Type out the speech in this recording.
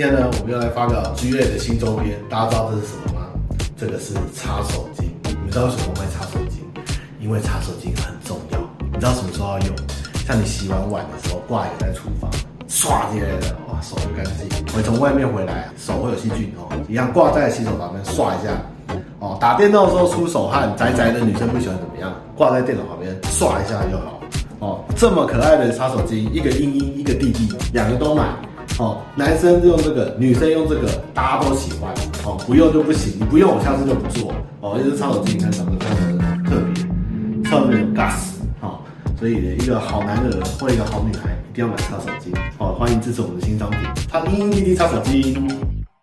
今天呢，我们要来发表 GA 的新周边，大家知道这是什么吗？这个是擦手巾。你们知道为什么卖擦手巾？因为擦手巾很重要。你知道什么时候要用？像你洗完碗的时候，挂一个在厨房，唰起来的，哇，手就干净。我从外面回来，手会有细菌哦，一样挂在洗手旁边刷一下。哦，打电动的时候出手汗，宅宅的女生不喜欢怎么样？挂在电脑旁边刷一下就好。哦，这么可爱的擦手巾，一个英英，一个弟弟，两个都买。哦，男生用这个，女生用这个，大家都喜欢。哦，不用就不行，你不用我下次就不做。哦，因为这擦手巾你看长得非常的特别，特别有 gas。哦，所以一个好男人或一个好女孩一定要买擦手机。哦，欢迎支持我们的新商品，它英英弟弟擦手巾。